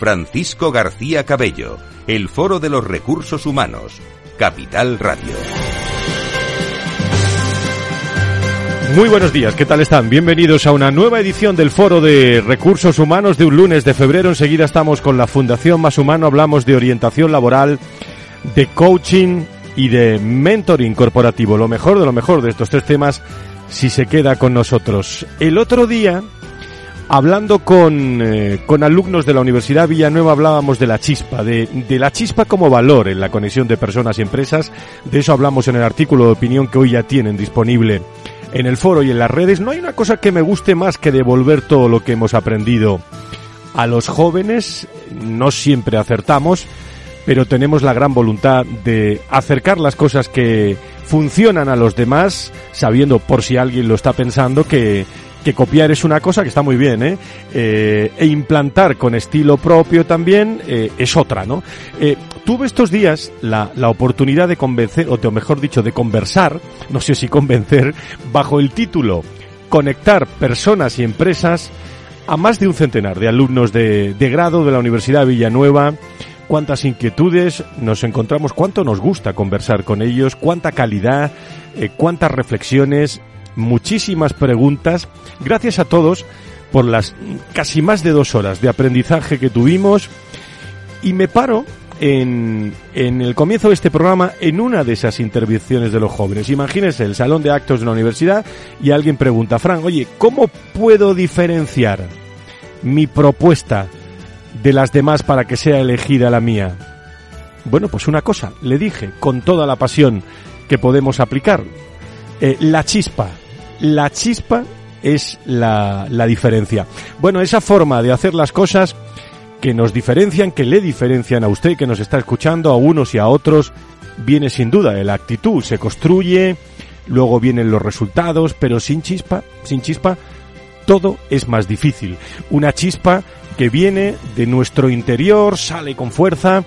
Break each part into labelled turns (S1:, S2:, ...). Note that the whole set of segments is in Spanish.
S1: Francisco García Cabello, el Foro de los Recursos Humanos, Capital Radio.
S2: Muy buenos días, ¿qué tal están? Bienvenidos a una nueva edición del Foro de Recursos Humanos de un lunes de febrero. Enseguida estamos con la Fundación Más Humano, hablamos de orientación laboral, de coaching y de mentoring corporativo. Lo mejor de lo mejor de estos tres temas si se queda con nosotros. El otro día Hablando con, eh, con alumnos de la Universidad Villanueva hablábamos de la chispa, de, de, la chispa como valor en la conexión de personas y empresas. De eso hablamos en el artículo de opinión que hoy ya tienen disponible en el foro y en las redes. No hay una cosa que me guste más que devolver todo lo que hemos aprendido a los jóvenes. No siempre acertamos, pero tenemos la gran voluntad de acercar las cosas que funcionan a los demás, sabiendo por si alguien lo está pensando que que copiar es una cosa que está muy bien, ¿eh? eh e implantar con estilo propio también eh, es otra, ¿no? Eh, tuve estos días la, la oportunidad de convencer, o mejor dicho, de conversar, no sé si convencer, bajo el título Conectar personas y empresas a más de un centenar de alumnos de, de grado de la Universidad de Villanueva, cuántas inquietudes nos encontramos, cuánto nos gusta conversar con ellos, cuánta calidad, eh, cuántas reflexiones muchísimas preguntas. Gracias a todos por las casi más de dos horas de aprendizaje que tuvimos. Y me paro en, en, el comienzo de este programa en una de esas intervenciones de los jóvenes. Imagínense el salón de actos de la universidad y alguien pregunta, Fran, oye, ¿cómo puedo diferenciar mi propuesta de las demás para que sea elegida la mía? Bueno, pues una cosa, le dije con toda la pasión que podemos aplicar. Eh, la chispa. La chispa es la, la diferencia. Bueno, esa forma de hacer las cosas que nos diferencian, que le diferencian a usted que nos está escuchando, a unos y a otros, viene sin duda de la actitud. Se construye, luego vienen los resultados, pero sin chispa, sin chispa, todo es más difícil. Una chispa que viene de nuestro interior, sale con fuerza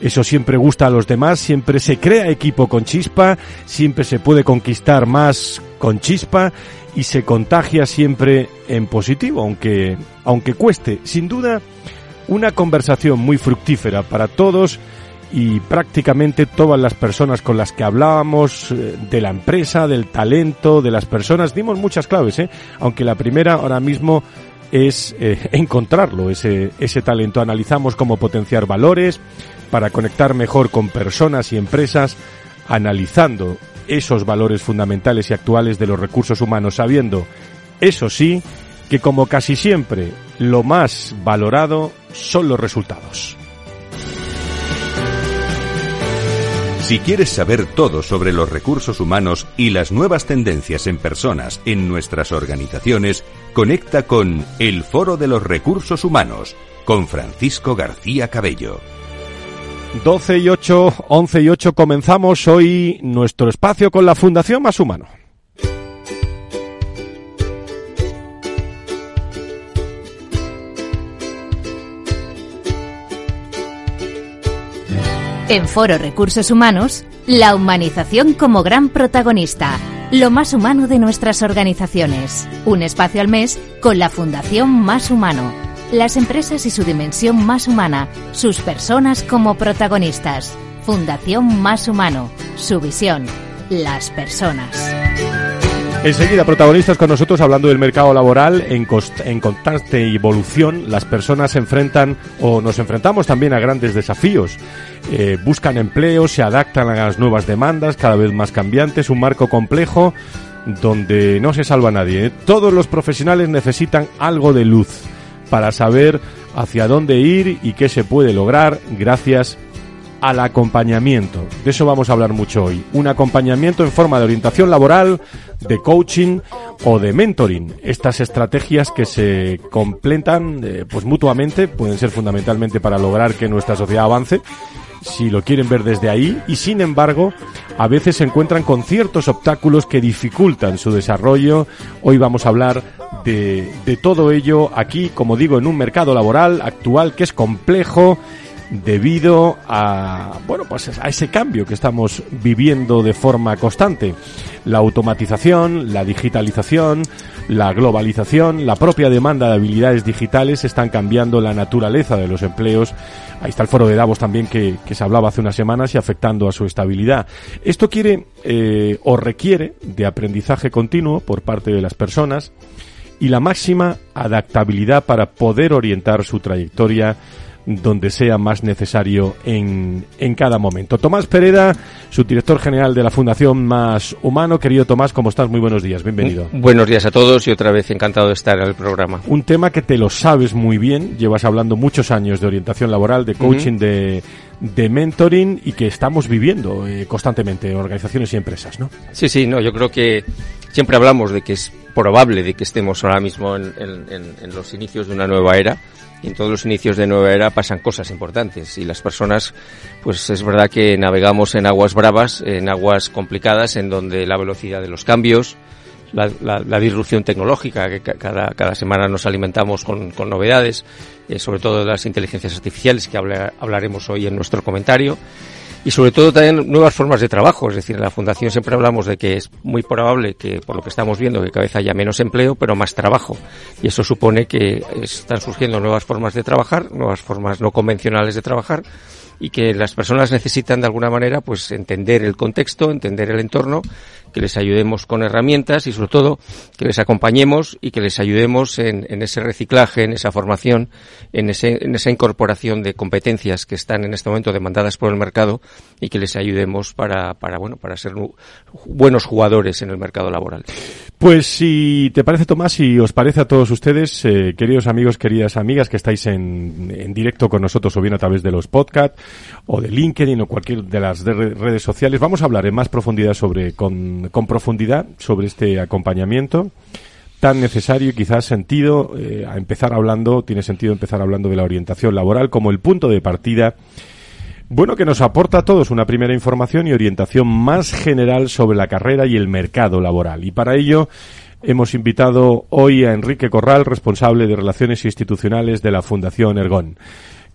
S2: eso siempre gusta a los demás, siempre se crea equipo con chispa, siempre se puede conquistar más con chispa y se contagia siempre en positivo, aunque, aunque cueste. Sin duda, una conversación muy fructífera para todos y prácticamente todas las personas con las que hablábamos eh, de la empresa, del talento, de las personas, dimos muchas claves, ¿eh? aunque la primera ahora mismo es eh, encontrarlo, ese, ese talento. Analizamos cómo potenciar valores, para conectar mejor con personas y empresas, analizando esos valores fundamentales y actuales de los recursos humanos, sabiendo, eso sí, que como casi siempre, lo más valorado son los resultados.
S1: Si quieres saber todo sobre los recursos humanos y las nuevas tendencias en personas en nuestras organizaciones, conecta con El Foro de los Recursos Humanos con Francisco García Cabello.
S2: 12 y 8, 11 y 8 comenzamos hoy nuestro espacio con la Fundación Más Humano.
S3: En Foro Recursos Humanos, la humanización como gran protagonista, lo más humano de nuestras organizaciones. Un espacio al mes con la Fundación Más Humano las empresas y su dimensión más humana, sus personas como protagonistas. Fundación Más Humano, su visión, las personas.
S2: Enseguida, protagonistas con nosotros hablando del mercado laboral en, constante evolución. Las personas se enfrentan o nos enfrentamos también a grandes desafíos. Eh, buscan empleo, se adaptan a las nuevas demandas, cada vez más cambiantes, un marco complejo donde no se salva nadie. Todos los profesionales necesitan algo de luz para saber hacia dónde ir y qué se puede lograr gracias al acompañamiento. De eso vamos a hablar mucho hoy. Un acompañamiento en forma de orientación laboral, de coaching o de mentoring. Estas estrategias que se completan eh, pues mutuamente pueden ser fundamentalmente para lograr que nuestra sociedad avance si lo quieren ver desde ahí, y sin embargo, a veces se encuentran con ciertos obstáculos que dificultan su desarrollo. Hoy vamos a hablar de, de todo ello aquí, como digo, en un mercado laboral actual que es complejo debido a bueno pues a ese cambio que estamos viviendo de forma constante la automatización la digitalización la globalización la propia demanda de habilidades digitales están cambiando la naturaleza de los empleos. Ahí está el foro de Davos también que, se hablaba hace unas semanas y afectando a su estabilidad. Esto quiere eh, o requiere de aprendizaje continuo por parte de las personas y la máxima adaptabilidad para poder orientar su trayectoria donde sea más necesario en, en cada momento. Tomás Pereda, subdirector general de la Fundación Más Humano. Querido Tomás, ¿cómo estás? Muy buenos días, bienvenido.
S4: Buenos días a todos y otra vez encantado de estar en el programa.
S2: Un tema que te lo sabes muy bien, llevas hablando muchos años de orientación laboral, de coaching, uh -huh. de, de mentoring y que estamos viviendo eh, constantemente en organizaciones y empresas, ¿no?
S4: Sí, sí, no, yo creo que siempre hablamos de que es probable de que estemos ahora mismo en, en, en los inicios de una nueva era en todos los inicios de nueva era pasan cosas importantes y las personas, pues es verdad que navegamos en aguas bravas, en aguas complicadas, en donde la velocidad de los cambios, la, la, la disrupción tecnológica, que cada, cada semana nos alimentamos con, con novedades, eh, sobre todo las inteligencias artificiales que habla, hablaremos hoy en nuestro comentario, y sobre todo también nuevas formas de trabajo. Es decir, en la Fundación siempre hablamos de que es muy probable que, por lo que estamos viendo, que cada vez haya menos empleo, pero más trabajo. Y eso supone que están surgiendo nuevas formas de trabajar, nuevas formas no convencionales de trabajar, y que las personas necesitan de alguna manera pues entender el contexto, entender el entorno, que les ayudemos con herramientas y sobre todo que les acompañemos y que les ayudemos en, en ese reciclaje, en esa formación, en, ese, en esa incorporación de competencias que están en este momento demandadas por el mercado y que les ayudemos para, para bueno, para ser buenos jugadores en el mercado laboral.
S2: Pues si te parece, Tomás, si os parece a todos ustedes, eh, queridos amigos, queridas amigas que estáis en, en directo con nosotros o bien a través de los podcasts o de LinkedIn o cualquier de las redes sociales, vamos a hablar en más profundidad sobre, con, con profundidad sobre este acompañamiento tan necesario y quizás sentido eh, a empezar hablando, tiene sentido empezar hablando de la orientación laboral como el punto de partida bueno, que nos aporta a todos una primera información y orientación más general sobre la carrera y el mercado laboral. Y para ello hemos invitado hoy a Enrique Corral, responsable de Relaciones Institucionales de la Fundación Ergón.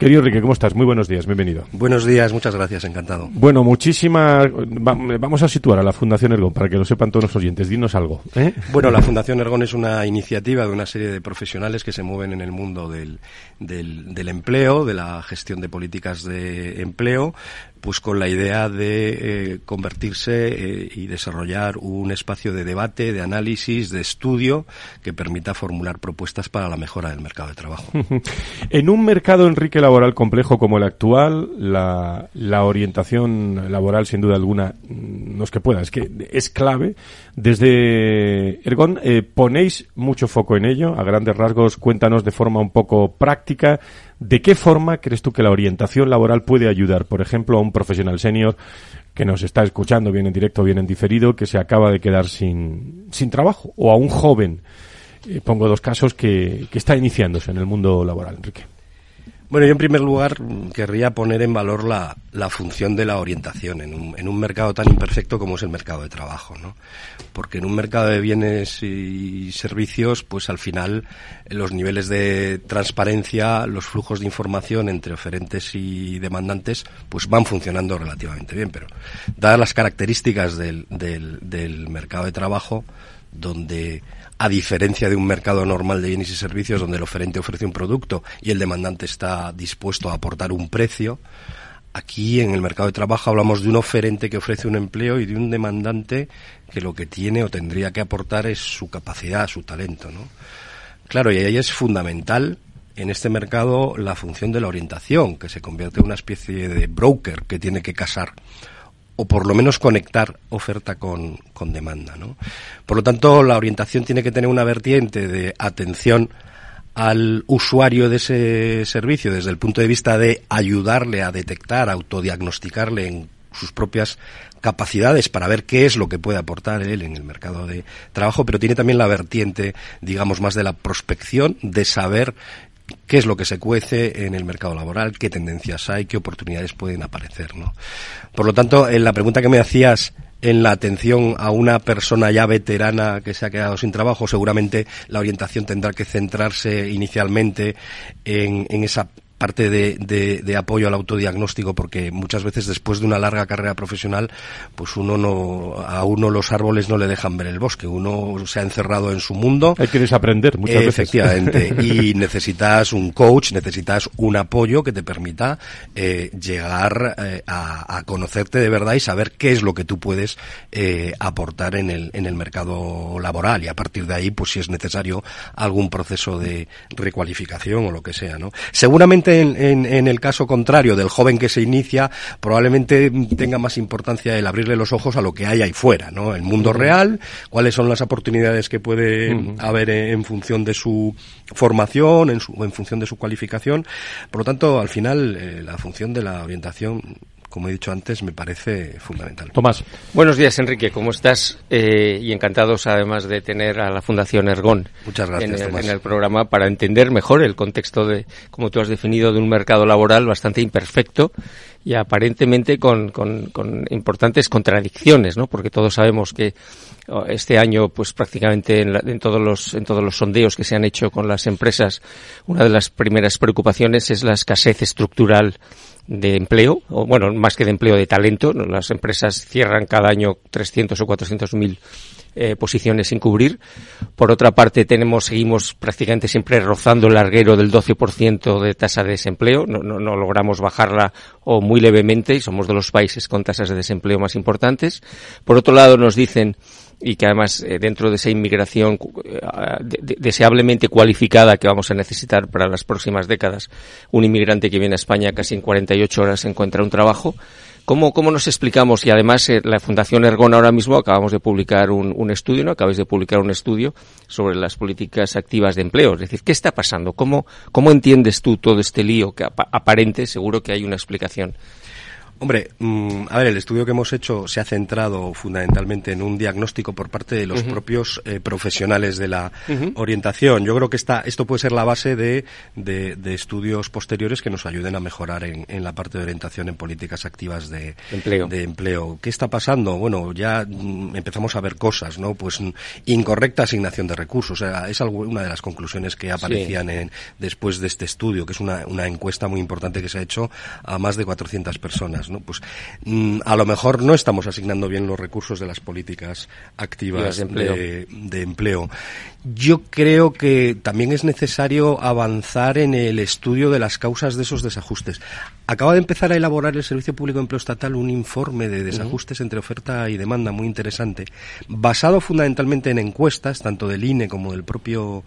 S2: Querido Enrique, ¿cómo estás? Muy buenos días, bienvenido.
S5: Buenos días, muchas gracias, encantado.
S2: Bueno, muchísimas... Vamos a situar a la Fundación Ergón para que lo sepan todos los oyentes. Dinos algo. ¿eh?
S5: Bueno, la Fundación Ergón es una iniciativa de una serie de profesionales que se mueven en el mundo del, del, del empleo, de la gestión de políticas de empleo, pues con la idea de eh, convertirse eh, y desarrollar un espacio de debate, de análisis, de estudio que permita formular propuestas para la mejora del mercado de trabajo.
S2: en un mercado, Enrique, laboral complejo como el actual, la, la orientación laboral, sin duda alguna, no es que pueda, es que es clave. Desde Ergon eh, ponéis mucho foco en ello. A grandes rasgos, cuéntanos de forma un poco práctica ¿De qué forma crees tú que la orientación laboral puede ayudar, por ejemplo, a un profesional senior que nos está escuchando, bien en directo, bien en diferido, que se acaba de quedar sin, sin trabajo, o a un joven, eh, pongo dos casos, que, que está iniciándose en el mundo laboral, Enrique?
S5: Bueno, yo en primer lugar querría poner en valor la, la función de la orientación en un, en un, mercado tan imperfecto como es el mercado de trabajo, ¿no? Porque en un mercado de bienes y servicios, pues al final los niveles de transparencia, los flujos de información entre oferentes y demandantes, pues van funcionando relativamente bien, pero dadas las características del, del, del mercado de trabajo, donde a diferencia de un mercado normal de bienes y servicios donde el oferente ofrece un producto y el demandante está dispuesto a aportar un precio, aquí en el mercado de trabajo hablamos de un oferente que ofrece un empleo y de un demandante que lo que tiene o tendría que aportar es su capacidad, su talento, ¿no? Claro, y ahí es fundamental en este mercado la función de la orientación, que se convierte en una especie de broker que tiene que casar o por lo menos conectar oferta con, con demanda. ¿no? Por lo tanto, la orientación tiene que tener una vertiente de atención al usuario de ese servicio desde el punto de vista de ayudarle a detectar, autodiagnosticarle en sus propias capacidades para ver qué es lo que puede aportar él en el mercado de trabajo, pero tiene también la vertiente, digamos, más de la prospección, de saber qué es lo que se cuece en el mercado laboral, qué tendencias hay, qué oportunidades pueden aparecer, ¿no? Por lo tanto, en la pregunta que me hacías en la atención a una persona ya veterana que se ha quedado sin trabajo, seguramente la orientación tendrá que centrarse inicialmente en, en esa parte de, de, apoyo al autodiagnóstico porque muchas veces después de una larga carrera profesional pues uno no a uno los árboles no le dejan ver el bosque uno se ha encerrado en su mundo.
S2: Hay que desaprender muchas
S5: veces. Efectivamente y necesitas un coach necesitas un apoyo que te permita eh, llegar eh, a, a, conocerte de verdad y saber qué es lo que tú puedes eh, aportar en el en el mercado laboral. Y a partir de ahí pues si es necesario algún proceso de recualificación o lo que sea no seguramente en, el caso contrario del joven que se inicia, probablemente tenga más importancia el abrirle los ojos a lo que hay ahí fuera, ¿no? El mundo real, cuáles son las oportunidades que puede haber en función de su formación, en, su, en función de su cualificación. Por lo tanto, al final, eh, la función de la orientación como he dicho antes, me parece fundamental.
S2: Tomás.
S4: Buenos días, Enrique. ¿Cómo estás? Eh, y encantados, además, de tener a la Fundación Ergón
S5: Muchas gracias,
S4: en, el, en el programa para entender mejor el contexto de, como tú has definido, de un mercado laboral bastante imperfecto y aparentemente con, con, con, importantes contradicciones, ¿no? Porque todos sabemos que oh, este año, pues prácticamente en, en, todos los en todos los sondeos que se han hecho con las empresas, una de las primeras preocupaciones es la escasez estructural de empleo, o bueno, más que de empleo, de talento. Las empresas cierran cada año 300 o 400 mil eh, posiciones sin cubrir. Por otra parte, tenemos, seguimos prácticamente siempre rozando el larguero del 12% de tasa de desempleo. No, no, no, logramos bajarla o muy levemente y somos de los países con tasas de desempleo más importantes. Por otro lado, nos dicen y que además eh, dentro de esa inmigración eh, deseablemente cualificada que vamos a necesitar para las próximas décadas, un inmigrante que viene a España casi en 48 horas encuentra un trabajo. ¿Cómo, cómo nos explicamos? Y además eh, la Fundación Ergon ahora mismo acabamos de publicar un, un estudio, ¿no? Acabáis de publicar un estudio sobre las políticas activas de empleo. Es decir, ¿qué está pasando? ¿Cómo, cómo entiendes tú todo este lío que aparente? Seguro que hay una explicación.
S5: Hombre, mm, a ver, el estudio que hemos hecho se ha centrado fundamentalmente en un diagnóstico por parte de los propios eh, profesionales de la orientación. Yo creo que esta, esto puede ser la base de, de, estudios posteriores que nos ayuden a mejorar en, en, la parte de orientación en políticas activas de
S4: empleo.
S5: de empleo. ¿Qué está pasando? Bueno, ya mm, empezamos a ver cosas, ¿no? Pues mm, incorrecta asignación de recursos. O sea, es una de las conclusiones que aparecían en, después de este estudio, que es una, una encuesta muy importante que se ha hecho a más de 400 personas. Pues mm, a lo mejor no estamos asignando bien los recursos de las políticas activas de empleo. Yo creo que también es necesario avanzar en el estudio de las causas de esos desajustes. Acaba de empezar a elaborar el Servicio Público de Empleo Estatal un informe de desajustes entre oferta y demanda muy interesante, basado fundamentalmente en encuestas, tanto del INE como del propio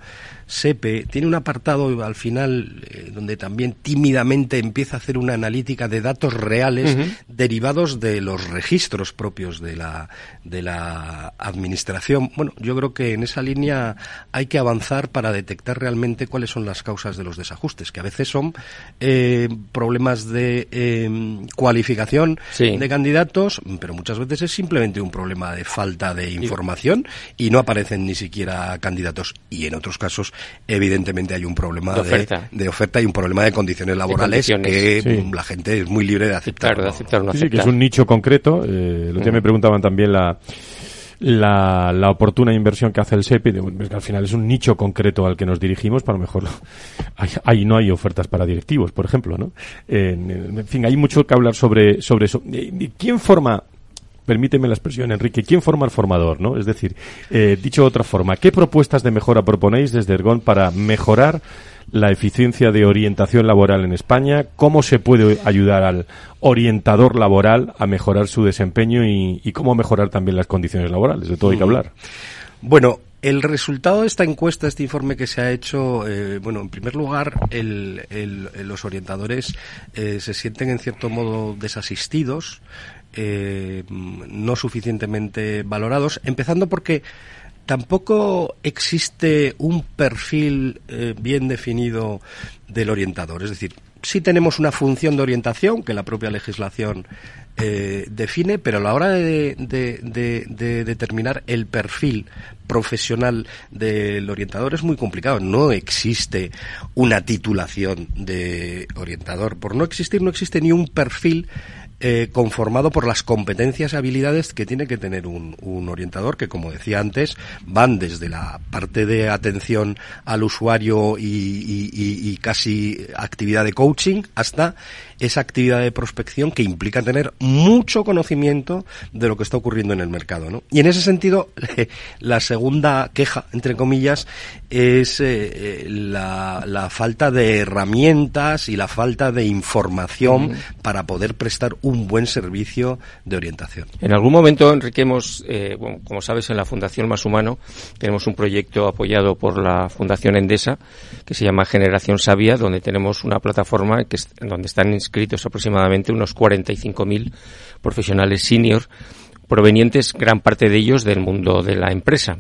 S5: SEPE. Tiene un apartado al final eh, donde también tímidamente empieza a hacer una analítica de datos reales derivados de los registros propios de la, de la administración. Bueno, yo creo que en esa línea hay que avanzar para detectar realmente cuáles son las causas de los desajustes, que a veces son eh, problemas de eh, cualificación de candidatos, pero muchas veces es simplemente un problema de falta de información y no aparecen ni siquiera candidatos. Y en otros casos, evidentemente, hay un problema de oferta, y un problema de condiciones laborales que la gente es muy libre de aceptar.
S2: sí, que es un nicho concreto. Eh, lo que me preguntaban también la la, la oportuna inversión que hace el SEPI, que al final es un nicho concreto al que nos dirigimos, para mejor ahí no hay ofertas para directivos, por ejemplo, ¿no? En, fin, hay mucho que hablar sobre, sobre eso. ¿Quién forma permíteme la expresión, Enrique, ¿quién forma el formador? ¿no? Es decir, eh, dicho de otra forma, ¿qué propuestas de mejora proponéis desde Ergon para mejorar la eficiencia de orientación laboral en España, cómo se puede ayudar al orientador laboral a mejorar su desempeño y, cómo mejorar también las condiciones laborales. De todo hay que hablar.
S5: Bueno, el resultado de esta encuesta, este informe que se ha hecho, eh, bueno, en primer lugar, los orientadores eh, se sienten en cierto modo desasistidos, eh, no suficientemente valorados, empezando porque tampoco existe un perfil eh, bien definido del orientador. Es decir, sí tenemos una función de orientación que la propia legislación eh, define, pero a la hora de, determinar el perfil profesional del orientador es muy complicado. No existe una titulación de orientador. Por no existir, no existe ni un perfil eh, conformado por las competencias y habilidades que tiene que tener un, orientador, que como decía antes, van desde la parte de atención al usuario y, casi actividad de coaching hasta esa actividad de prospección que implica tener mucho conocimiento de lo que está ocurriendo en el mercado. ¿no? Y en ese sentido, la segunda queja, entre comillas, es eh, eh, la, falta de herramientas y la falta de información para poder prestar un buen servicio de orientación.
S4: En algún momento, Enrique, hemos, eh, como sabes, en la Fundación Más Humano tenemos un proyecto apoyado por la Fundación Endesa que se llama Generación Sabia, donde tenemos una plataforma que donde están inscritos aproximadamente unos 45.000 profesionales senior provenientes gran parte de ellos del mundo de la empresa.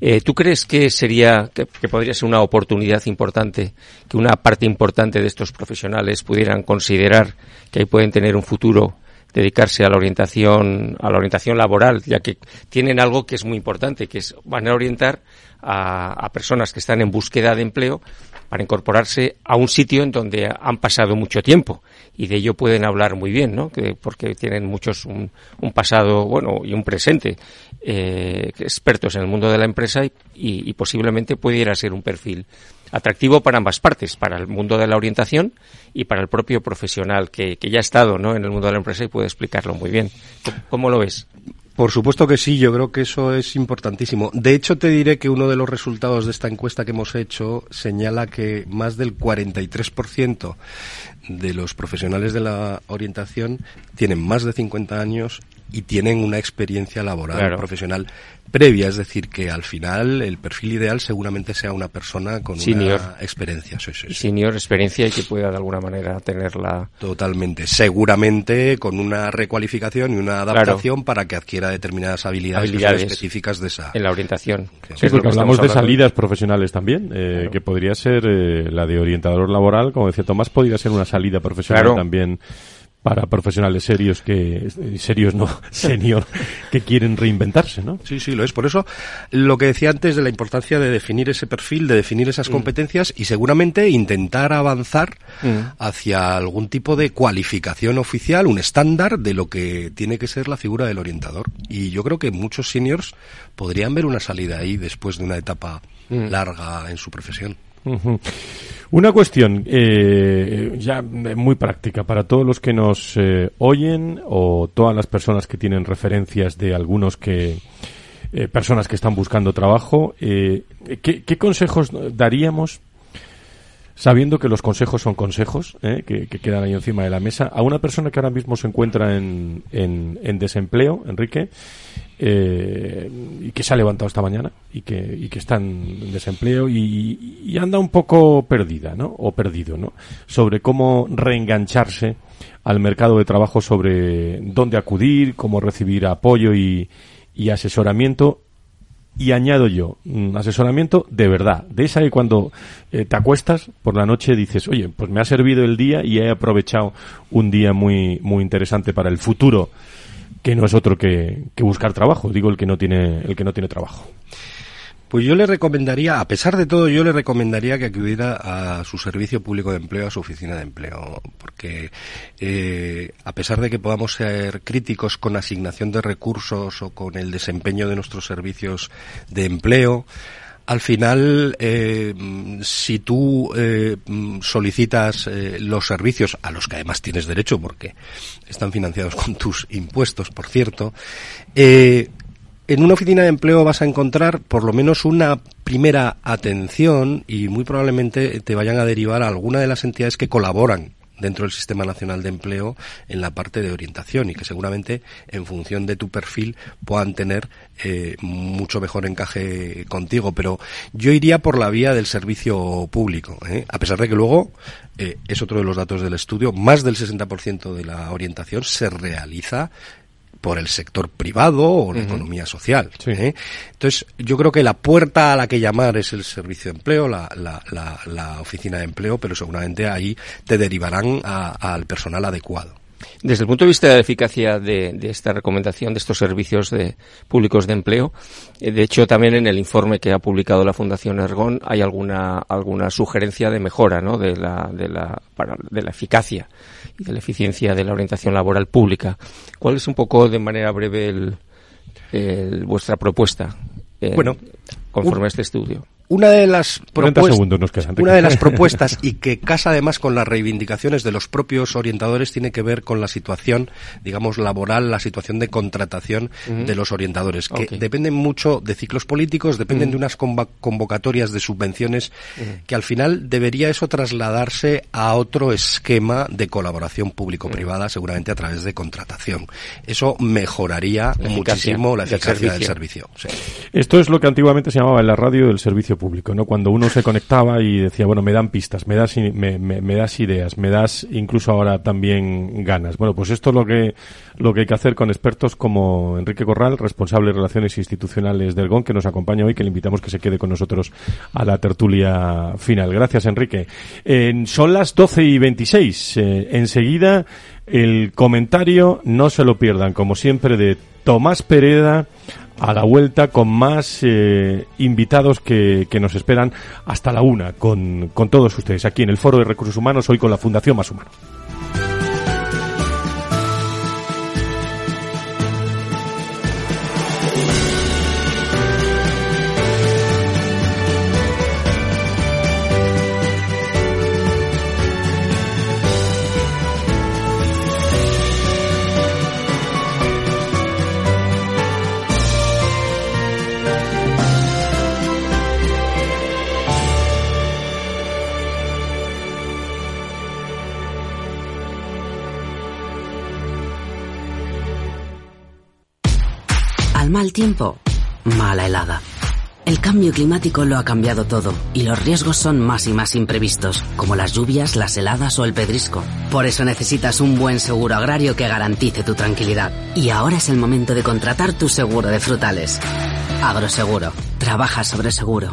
S4: Eh, ¿Tú crees que sería, que, podría ser una oportunidad importante, que una parte importante de estos profesionales pudieran considerar que ahí pueden tener un futuro dedicarse a la orientación, a la orientación laboral, ya que tienen algo que es muy importante, que es van a orientar a personas que están en búsqueda de empleo para incorporarse a un sitio en donde han pasado mucho tiempo y de ello pueden hablar muy bien, ¿no? Que, porque tienen muchos un, pasado bueno y un presente eh, expertos en el mundo de la empresa y, y, posiblemente pudiera ser un perfil atractivo para ambas partes, para el mundo de la orientación y para el propio profesional que, que ya ha estado ¿no? en el mundo de la empresa y puede explicarlo muy bien. ¿Cómo lo ves?
S5: Por supuesto que sí, yo creo que eso es importantísimo. De hecho, te diré que uno de los resultados de esta encuesta que hemos hecho señala que más del 43% de los profesionales de la orientación tienen más de 50 años y tienen una experiencia laboral profesional previa, es decir, que al final el perfil ideal seguramente sea una persona con una experiencia.
S4: Senior experiencia y que pueda de alguna manera tenerla.
S5: Totalmente. Seguramente con una recualificación y una adaptación para que adquiera determinadas habilidades, específicas de esa.
S4: En la orientación.
S2: Sí, porque hablamos de salidas profesionales también, eh, que podría ser eh, la de orientador laboral, como decía Tomás, podría ser una salida profesional también para profesionales serios que serios no senior que quieren reinventarse no
S5: sí sí lo es por eso lo que decía antes de la importancia de definir ese perfil de definir esas mm. competencias y seguramente intentar avanzar mm. hacia algún tipo de cualificación oficial un estándar de lo que tiene que ser la figura del orientador y yo creo que muchos seniors podrían ver una salida ahí después de una etapa mm. larga en su profesión
S2: una cuestión eh, ya muy práctica para todos los que nos eh, oyen o todas las personas que tienen referencias de algunos que eh, personas que están buscando trabajo. ¿qué, ¿qué, consejos daríamos sabiendo que los consejos son consejos, ¿eh? que, quedan ahí encima de la mesa, a una persona que ahora mismo se encuentra en, en, desempleo, Enrique, eh, y que se ha levantado esta mañana y que, y que está en desempleo y, anda un poco perdida, ¿no? O perdido, ¿no? Sobre cómo reengancharse al mercado de trabajo, sobre dónde acudir, cómo recibir apoyo y, y asesoramiento y añado yo, un asesoramiento de verdad, de esa que cuando eh, te acuestas por la noche dices, oye, pues me ha servido el día y he aprovechado un día muy, muy interesante para el futuro, que no es otro que, buscar trabajo, digo el que no tiene, el que no tiene trabajo.
S5: Pues yo le recomendaría, a pesar de todo, yo le recomendaría que acudiera a su servicio público de empleo, a su oficina de empleo, porque eh, a pesar de que podamos ser críticos con asignación de recursos o con el desempeño de nuestros servicios de empleo, al final, eh, si tú eh, solicitas los servicios a los que además tienes derecho, porque están financiados con tus impuestos, por cierto, eh, en una oficina de empleo vas a encontrar por lo menos una primera atención y muy probablemente te vayan a derivar a alguna de las entidades que colaboran dentro del Sistema Nacional de Empleo en la parte de orientación y que seguramente en función de tu perfil puedan tener eh, mucho mejor encaje contigo. Pero yo iría por la vía del servicio público, ¿eh? a pesar de que luego, eh, es otro de los datos del estudio, más del 60% de la orientación se realiza por el sector privado o la economía social. ¿eh? Entonces, yo creo que la puerta a la que llamar es el servicio de empleo, la, la, la, oficina de empleo, pero seguramente ahí te derivarán al personal adecuado.
S4: Desde el punto de vista de la eficacia de, esta recomendación de estos servicios de, públicos de empleo, eh, de hecho también en el informe que ha publicado la Fundación Ergon hay alguna alguna sugerencia de mejora, ¿no? De la de la de la eficacia y de la eficiencia de la orientación laboral pública. ¿Cuál es un poco de manera breve el, vuestra propuesta? Eh, bueno, conforme a este estudio
S5: una de las propuestas una de las propuestas y que casa además con las reivindicaciones de los propios orientadores tiene que ver con la situación digamos laboral la situación de contratación de los orientadores que dependen mucho de ciclos políticos dependen de unas convocatorias de subvenciones que al final debería eso trasladarse a otro esquema de colaboración público privada seguramente a través de contratación. Eso mejoraría muchísimo la eficacia del servicio,
S2: esto es lo que antiguamente se llamaba en la radio el servicio público, ¿no? Cuando uno se conectaba y decía, bueno, me dan pistas, me das, me, me, das ideas, me das incluso ahora también ganas. Bueno, pues esto es lo que, lo que hay que hacer con expertos como Enrique Corral, responsable de Relaciones Institucionales del GON, que nos acompaña hoy, que le invitamos que se quede con nosotros a la tertulia final. Gracias, Enrique. son las 12 y 26. Eh, enseguida, el comentario, no se lo pierdan, como siempre, de Tomás Pereda a la vuelta con más eh, invitados que, que, nos esperan hasta la una con, con todos ustedes aquí en el Foro de Recursos Humanos, hoy con la Fundación Más Humano.
S6: Tiempo, mala helada. El cambio climático lo ha cambiado todo y los riesgos son más y más imprevistos, como las lluvias, las heladas o el pedrisco. Por eso necesitas un buen seguro agrario que garantice tu tranquilidad. Y ahora es el momento de contratar tu seguro de frutales. Agroseguro. Trabaja sobre seguro.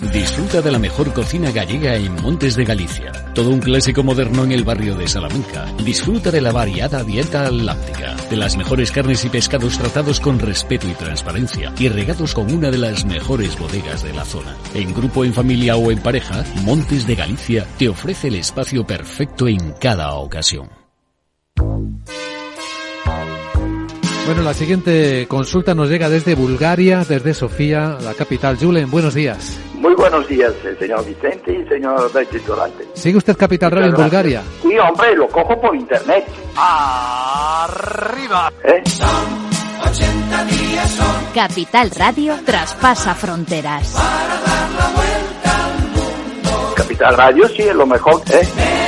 S7: Disfruta de la mejor cocina gallega en Montes de Galicia. Todo un clásico moderno en el barrio de Salamanca. Disfruta de la variada dieta atlántica, de las mejores carnes y pescados tratados con respeto y transparencia y regados con una de las mejores bodegas de la zona. En grupo, en familia o en pareja, Montes de Galicia te ofrece el espacio perfecto en cada ocasión.
S8: Bueno, la siguiente consulta nos llega desde Bulgaria, desde Sofía, la capital. Julen, buenos días.
S9: Buenos días, eh, señor Vicente y señor Durante.
S8: ¿Sigue usted Capital Radio en Bulgaria?
S9: Sí, hombre, lo cojo por internet.
S10: ¡Arriba!
S9: ¿Eh?
S3: Capital Radio traspasa fronteras.
S9: Capital Radio sí es lo mejor, ¿eh?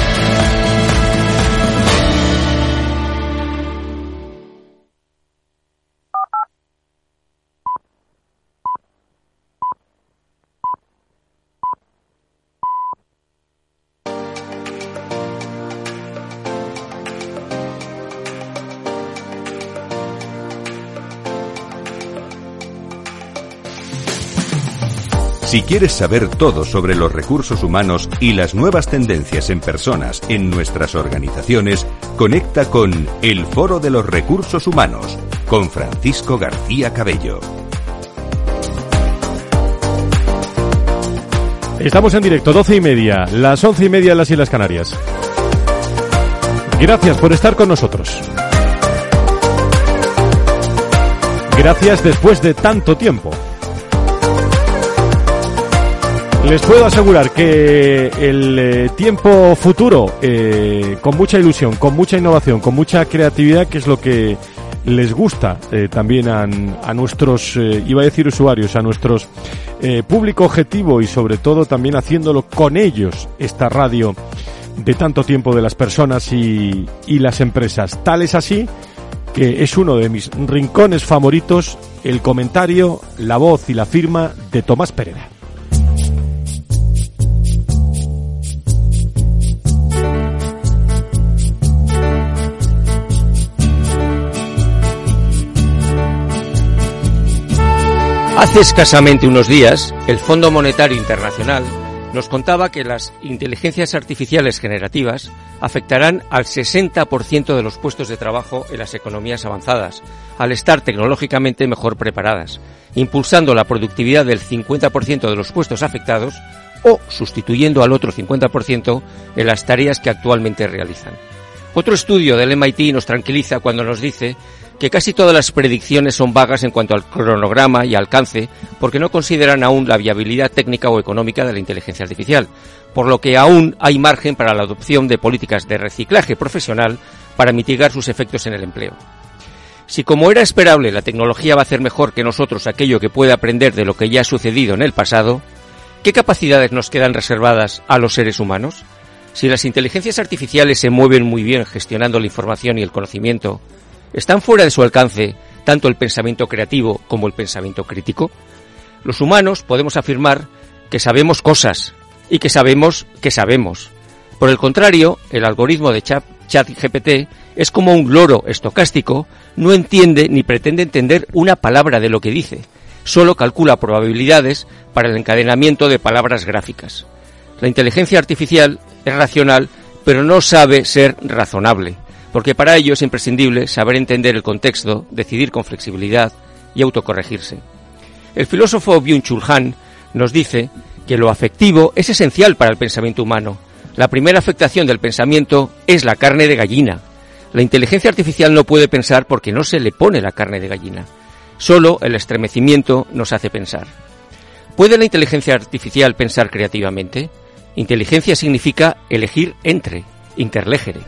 S1: Si quieres saber todo sobre los recursos humanos y las nuevas tendencias en personas en nuestras organizaciones, conecta con El Foro de los Recursos Humanos con Francisco García Cabello.
S2: Estamos en directo, doce y media, las once y media en las Islas Canarias. Gracias por estar con nosotros. Gracias después de tanto tiempo. Les puedo asegurar que el eh, tiempo futuro, eh, con mucha ilusión, con mucha innovación, con mucha creatividad, que es lo que les gusta eh, también a, a nuestros, iba a decir usuarios, a nuestros público objetivo y sobre todo también haciéndolo con ellos, esta radio de tanto tiempo de las personas y, y las empresas. Tal es así que es uno de mis rincones favoritos, el comentario, la voz y la firma de Tomás Pereira.
S4: Hace escasamente unos días, el Fondo Monetario Internacional nos contaba que las inteligencias artificiales generativas afectarán al 60% de los puestos de trabajo en las economías avanzadas, al estar tecnológicamente mejor preparadas, impulsando la productividad del 50% de los puestos afectados o sustituyendo al otro 50% en las tareas que actualmente realizan. Otro estudio del MIT nos tranquiliza cuando nos dice que casi todas las predicciones son vagas en cuanto al cronograma y alcance, porque no consideran aún la viabilidad técnica o económica de la inteligencia artificial, por lo que aún hay margen para la adopción de políticas de reciclaje profesional para mitigar sus efectos en el empleo. Si como era esperable la tecnología va a hacer mejor que nosotros aquello que puede aprender de lo que ya ha sucedido en el pasado, ¿qué capacidades nos quedan reservadas a los seres humanos? Si las inteligencias artificiales se mueven muy bien gestionando la información y el conocimiento, ¿Están fuera de su alcance tanto el pensamiento creativo como el pensamiento crítico? Los humanos podemos afirmar que sabemos cosas y que sabemos que sabemos. Por el contrario, el algoritmo de ChatGPT es como un loro estocástico, no entiende ni pretende entender una palabra de lo que dice, solo calcula probabilidades para el encadenamiento de palabras gráficas. La inteligencia artificial es racional, pero no sabe ser razonable porque para ello es imprescindible saber entender el contexto, decidir con flexibilidad y autocorregirse. El filósofo Byung-Chul Han nos dice que lo afectivo es esencial para el pensamiento humano. La primera afectación del pensamiento es la carne de gallina. La inteligencia artificial no puede pensar porque no se le pone la carne de gallina. Solo el estremecimiento nos hace pensar. ¿Puede la inteligencia artificial pensar creativamente? Inteligencia significa elegir entre, interlegere.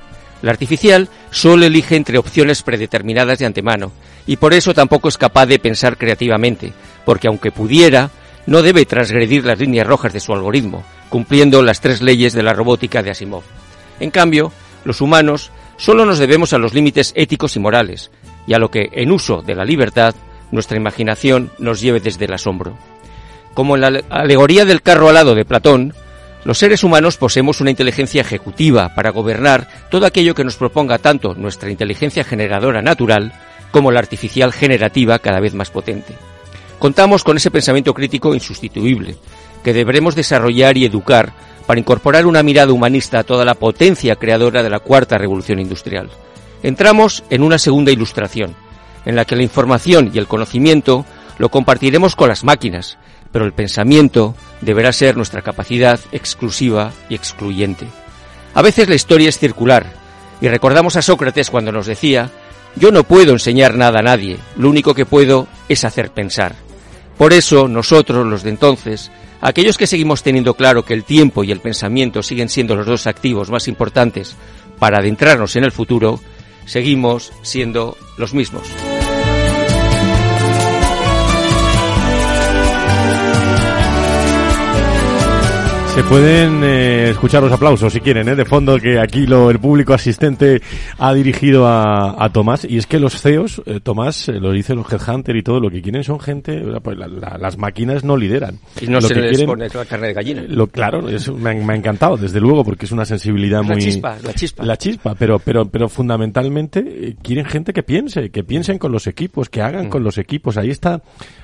S4: La artificial solo elige entre opciones predeterminadas de antemano, y por eso tampoco es capaz de pensar creativamente, porque aunque pudiera, no debe transgredir las líneas rojas de su algoritmo, cumpliendo las tres leyes de la robótica de Asimov. En cambio, los humanos solo nos debemos a los límites éticos y morales, y a lo que, en uso de la libertad, nuestra imaginación nos lleve desde el asombro. Como en la alegoría del carro alado de Platón, los seres humanos poseemos una inteligencia ejecutiva para gobernar todo aquello que nos proponga tanto nuestra inteligencia generadora natural como la artificial generativa cada vez más potente. Contamos con ese pensamiento crítico insustituible, que deberemos desarrollar y educar para incorporar una mirada humanista a toda la potencia creadora de la cuarta revolución industrial. Entramos en una segunda ilustración, en la que la información y el conocimiento lo compartiremos con las máquinas, pero el pensamiento deberá ser nuestra capacidad exclusiva y excluyente. A veces la historia es circular, y recordamos a Sócrates cuando nos decía, yo no puedo enseñar nada a nadie, lo único que puedo es hacer pensar. Por eso nosotros, los de entonces, aquellos que seguimos teniendo claro que el tiempo y el pensamiento siguen siendo los dos activos más importantes para adentrarnos en el futuro, seguimos siendo los mismos.
S2: Se pueden eh, escuchar los aplausos si quieren, ¿eh? de fondo que aquí lo, el público asistente ha dirigido a, a Tomás. Y es que los CEOs, eh, Tomás, eh, lo dice los Headhunter y todo, lo que quieren son gente, pues, la- la- las máquinas no lideran.
S4: Y no
S2: lo
S4: se
S2: que
S4: les
S2: quieren-
S4: pone la carne de gallina.
S2: Lo, claro, es- me, ha, me ha encantado, desde luego, porque es una sensibilidad
S4: La
S2: muy...
S4: chispa, la chispa.
S2: La chispa, pero, pero, pero fundamentalmente eh, quieren gente que piense, que piensen con los equipos, que hagan
S4: Mm.
S2: con los equipos. Ahí está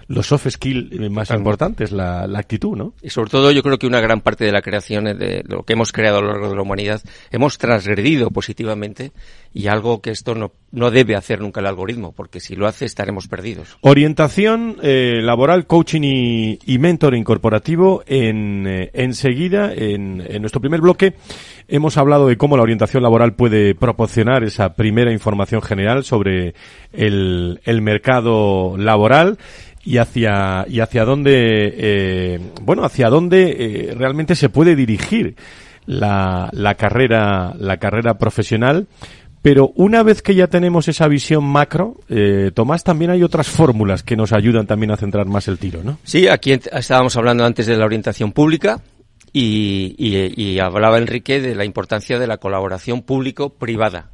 S2: los soft skills más importantes, la, la actitud, ¿no?
S4: Y sobre todo yo creo que una gran parte de la creación eh, de lo que hemos creado a lo largo de la humanidad hemos transgredido positivamente y algo que esto no, no debe hacer nunca el algoritmo, porque si lo hace estaremos perdidos.
S2: Orientación eh, laboral, coaching y, y mentoring corporativo. En, eh, enseguida, en, en nuestro primer bloque, hemos hablado de cómo la orientación laboral puede proporcionar esa primera información general sobre el, el mercado laboral y hacia y hacia dónde eh, bueno hacia dónde eh, realmente se puede dirigir la, la carrera la carrera profesional pero una vez que ya tenemos esa visión macro, eh, Tomás, también hay otras fórmulas que nos ayudan también a centrar más el tiro, ¿no?
S4: Sí, aquí estábamos hablando antes de la orientación pública y hablaba Enrique de la importancia de la colaboración público-privada.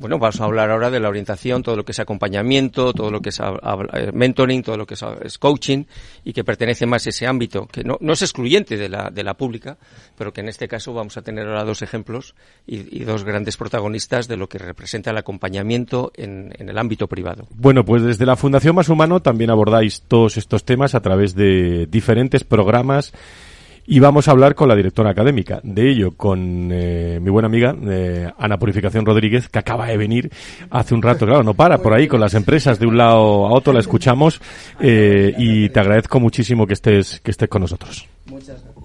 S4: Bueno, vamos a hablar ahora de la orientación, todo lo que es acompañamiento, todo lo que es eh, mentoring, todo lo que es, es coaching y que pertenece más a ese ámbito, que no, no es excluyente de la, de la pública, pero que en este caso vamos a tener ahora dos ejemplos y, y dos grandes protagonistas de lo que representa el acompañamiento en, en el ámbito privado.
S2: Bueno, pues desde la Fundación Más Humano también abordáis todos estos temas a través de diferentes programas y vamos a hablar con la directora académica de ello, con eh, mi buena amiga eh, Ana Purificación Rodríguez, que acaba de venir hace un rato. Claro, no para por ahí con las empresas de un lado a otro, la escuchamos eh, y te agradezco muchísimo que estés, que estés con nosotros.
S11: Muchas gracias.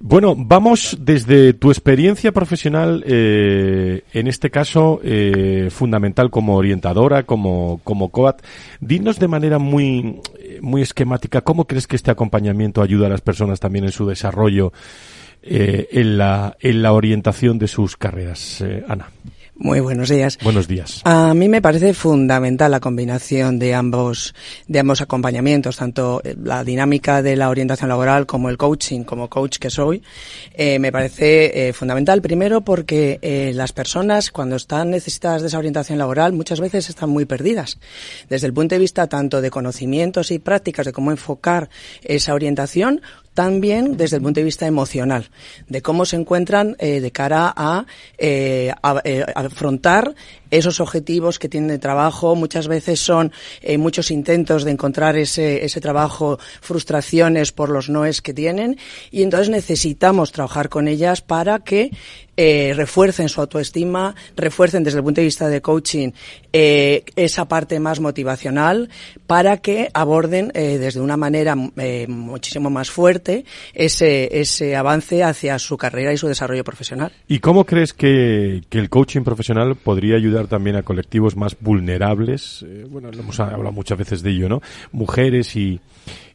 S2: Bueno, vamos desde tu experiencia profesional, eh, en este caso eh, fundamental como orientadora, como, como COAT. Dinos de manera muy, muy esquemática, ¿cómo crees que este acompañamiento ayuda a las personas también en su desarrollo, eh, en, la, en la orientación de sus carreras? Eh, Ana.
S11: Muy buenos días.
S2: Buenos días.
S11: A mí me parece fundamental la combinación de ambos, de ambos acompañamientos, tanto eh, la dinámica de la orientación laboral como el coaching, como coach que soy, eh, me parece eh, fundamental. Primero porque eh, las personas cuando están necesitadas de esa orientación laboral muchas veces están muy perdidas. Desde el punto de vista tanto de conocimientos y prácticas de cómo enfocar esa orientación, también desde el punto de vista emocional, de cómo se encuentran eh, de cara a, eh, a- eh, afrontar esos objetivos que tienen de trabajo. Muchas veces son eh, muchos intentos de encontrar ese, ese trabajo, frustraciones por los noes que tienen y entonces necesitamos trabajar con ellas para que eh, refuercen su autoestima, refuercen desde el punto de vista de coaching eh, esa parte más motivacional para que aborden desde una manera muchísimo más fuerte ese, ese avance hacia su carrera y su desarrollo profesional.
S2: ¿Y cómo crees que, que el coaching profesional podría ayudar también a colectivos más vulnerables? Eh, bueno, hemos hablado muchas veces de ello, ¿no? Mujeres y,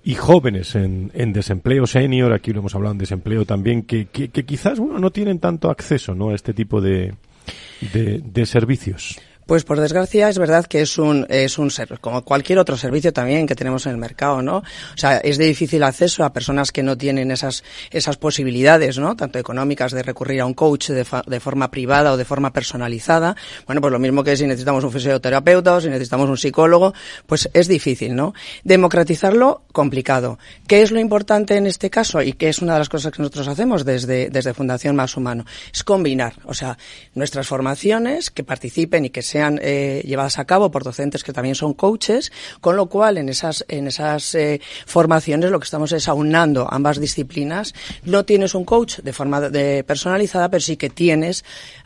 S2: y jóvenes en, en desempleo senior, aquí lo hemos hablado en desempleo también, que, que, que quizás bueno, no tienen tanto acceso ¿no? a este tipo de, de servicios.
S11: Pues por desgracia es verdad que es un es un como cualquier otro servicio también que tenemos en el mercado, ¿no? O sea, es de difícil acceso a personas que no tienen esas esas posibilidades, ¿no? Tanto económicas de recurrir a un coach de, fa- de forma privada o de forma personalizada. Bueno, pues lo mismo que si necesitamos un fisioterapeuta o si necesitamos un psicólogo, pues es difícil, ¿no? Democratizarlo complicado. ¿Qué es lo importante en este caso y qué es una de las cosas que nosotros hacemos desde desde Fundación Más Humano? Es combinar, o sea, nuestras formaciones que participen y que sean eh, llevadas a cabo por docentes que también son coaches, con lo cual en esas, en esas eh, formaciones lo que estamos es aunando ambas disciplinas. No tienes un coach de forma de personalizada, pero sí que tienes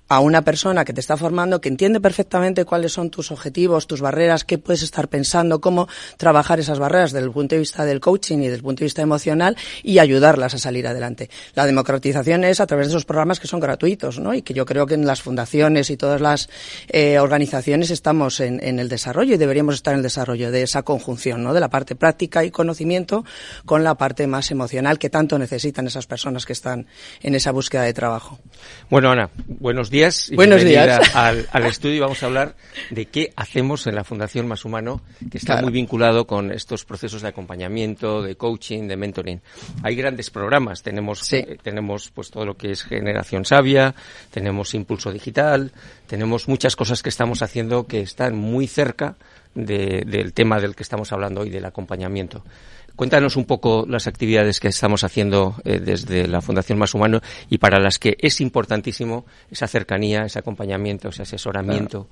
S11: a una persona que te está formando, que entiende perfectamente cuáles son tus objetivos, tus barreras, qué puedes estar pensando, cómo trabajar esas barreras desde el punto de vista del coaching y desde el punto de vista emocional y ayudarlas a salir adelante. La democratización es a través de esos programas que son gratuitos, ¿no? Y que yo creo que en las fundaciones y todas las eh, organizaciones estamos en, el desarrollo y deberíamos estar en el desarrollo de esa conjunción, ¿no? De la parte práctica y conocimiento con la parte más emocional que tanto necesitan esas personas que están en esa búsqueda de trabajo.
S4: Bueno, Ana, buenos días. Días y
S11: Buenos
S4: bienvenida
S11: días.
S4: Al, al estudio. Vamos a hablar de qué hacemos en la Fundación Más Humano, que está muy vinculado con estos procesos de acompañamiento, de coaching, de mentoring. Hay grandes programas. Tenemos, eh, tenemos pues todo lo que es Generación Sabia, tenemos Impulso Digital, tenemos muchas cosas que estamos haciendo que están muy cerca de- del tema del que estamos hablando hoy, del acompañamiento. Cuéntanos un poco las actividades que estamos haciendo eh, desde la Fundación Más Humano y para las que es importantísimo esa cercanía, ese acompañamiento, ese asesoramiento.